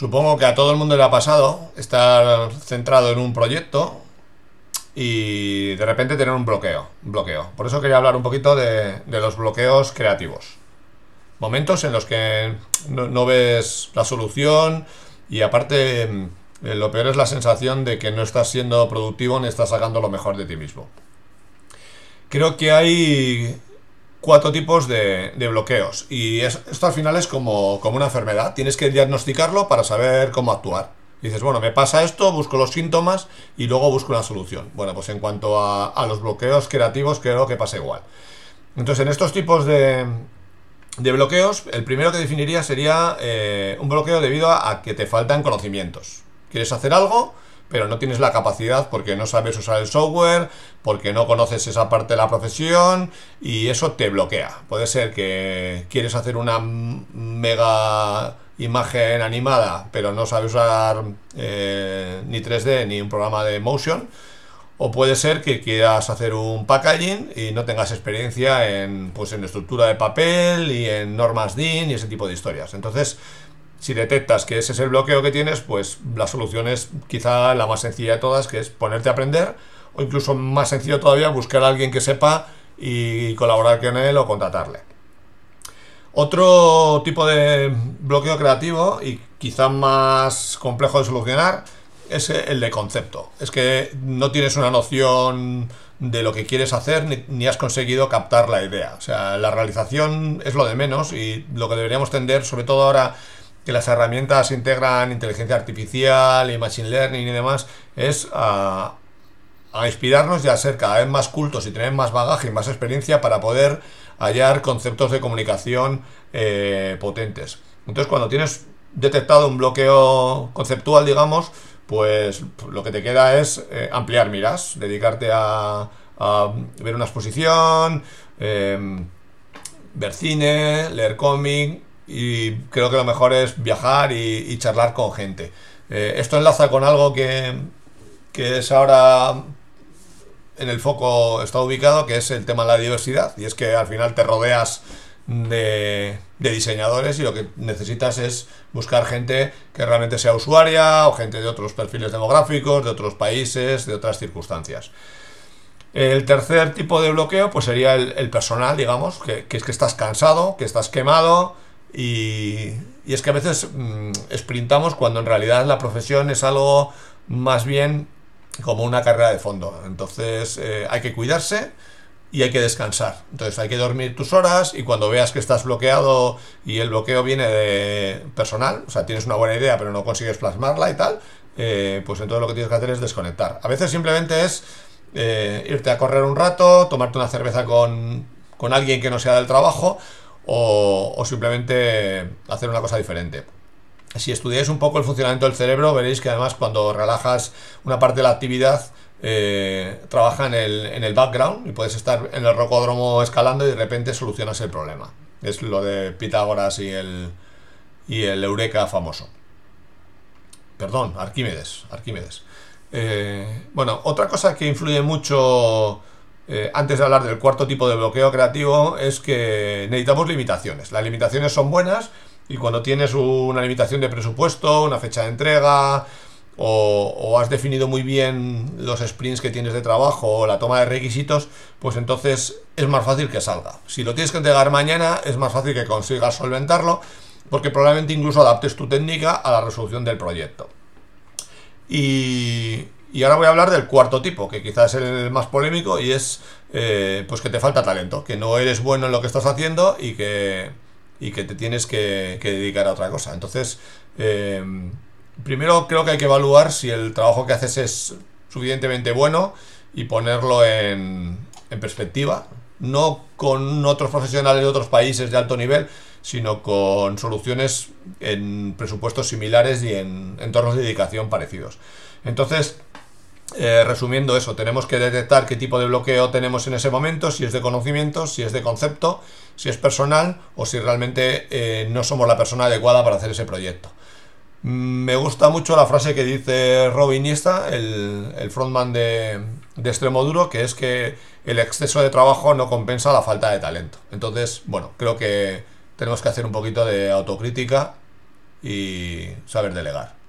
Supongo que a todo el mundo le ha pasado estar centrado en un proyecto y de repente tener un bloqueo. bloqueo. Por eso quería hablar un poquito de, los bloqueos creativos. Momentos en los que no, ves la solución y aparte mm, lo peor es la sensación de que no estás siendo productivo ni estás sacando lo mejor de ti mismo. Creo que hay cuatro tipos de, bloqueos y esto al final es como, como una enfermedad. Tienes que diagnosticarlo para saber cómo actuar. Dices, bueno, me pasa esto, busco los síntomas y luego busco una solución. Bueno, pues en cuanto a, los bloqueos creativos, creo que pasa igual. Entonces, en estos tipos de, de bloqueos, el primero que definiría sería eh, un bloqueo debido a, que te faltan conocimientos. Quieres hacer algo, pero no tienes la capacidad porque no sabes usar el software, porque no conoces esa parte de la profesión y eso te bloquea. Puede ser que quieres hacer una mega imagen animada, pero no sabe usar eh, ni 3D ni un programa de motion. O puede ser que quieras hacer un packaging y no tengas experiencia en, pues, en estructura de papel y en normas DIN y ese tipo de historias. Entonces, si detectas que ese es el bloqueo que tienes, pues la solución es quizá la más sencilla de todas, que es ponerte a aprender, o incluso más sencillo todavía, buscar a alguien que sepa y colaborar con él o contratarle. Otro tipo de bloqueo creativo y quizá más complejo de solucionar es el de concepto. Es que no tienes una noción de lo que quieres hacer ni, has conseguido captar la idea. O sea, la realización es lo de menos y lo que deberíamos tender, sobre todo ahora que las herramientas integran inteligencia artificial y machine learning y demás, es a, a inspirarnos y a ser cada vez más cultos y tener más bagaje y más experiencia para poder hallar conceptos de comunicación eh, potentes. Entonces, cuando tienes detectado un bloqueo conceptual, digamos, pues lo que te queda es eh, ampliar miras, dedicarte a, ver una exposición, em, ver cine, leer cómic y creo que lo mejor es viajar y, charlar con gente. Eh, esto enlaza con algo que, que es ahora en el foco está ubicado, que es el tema de la diversidad. Y es que al final te rodeas de, diseñadores y lo que necesitas es buscar gente que realmente sea usuaria o gente de otros perfiles demográficos, de otros países, de otras circunstancias. El tercer tipo de bloqueo pues sería el, personal, digamos, que, es que estás cansado, que estás quemado y, y es que a veces mm, sprintamos cuando en realidad la profesión es algo más bien como una carrera de fondo. Entonces eh, hay que cuidarse y hay que descansar. Entonces hay que dormir tus horas y cuando veas que estás bloqueado y el bloqueo viene de personal, o sea, tienes una buena idea pero no consigues plasmarla y tal, eh, pues entonces lo que tienes que hacer es desconectar. A veces simplemente es eh, irte a correr un rato, tomarte una cerveza con, con alguien que no sea del trabajo o, simplemente hacer una cosa diferente si estudiáis un poco el funcionamiento del cerebro, veréis que además cuando relajas una parte de la actividad, eh, trabaja en el, en el background y puedes estar en el rocódromo escalando y de repente solucionas el problema. Es lo de Pitágoras y el, y el Eureka famoso. Perdón, Arquímedes. Arquímedes. Eh, bueno, otra cosa que influye mucho eh, antes de hablar del cuarto tipo de bloqueo creativo es que necesitamos limitaciones. Las limitaciones son buenas, y cuando tienes una limitación de presupuesto, una fecha de entrega, o, has definido muy bien los sprints que tienes de trabajo o la toma de requisitos, pues entonces es más fácil que salga. Si lo tienes que entregar mañana, es más fácil que consigas solventarlo, porque probablemente incluso adaptes tu técnica a la resolución del proyecto. Y, ahora voy a hablar del cuarto tipo, que quizás es el más polémico, y es eh, pues que te falta talento, que no eres bueno en lo que estás haciendo y que y que te tienes que, dedicar a otra cosa. Entonces, eh, primero creo que hay que evaluar si el trabajo que haces es suficientemente bueno y ponerlo en, en perspectiva, no con otros profesionales de otros países de alto nivel, sino con soluciones en presupuestos similares y en entornos de dedicación parecidos. Entonces, eh, resumiendo eso, tenemos que detectar qué tipo de bloqueo tenemos en ese momento, si es de conocimiento, si es de concepto, si es personal o si realmente eh, no somos la persona adecuada para hacer ese proyecto. Mm, me gusta mucho la frase que dice Robin Iniesta, el, frontman de, de Extremo Duro, que es que el exceso de trabajo no compensa la falta de talento. Entonces, bueno, creo que tenemos que hacer un poquito de autocrítica y saber delegar.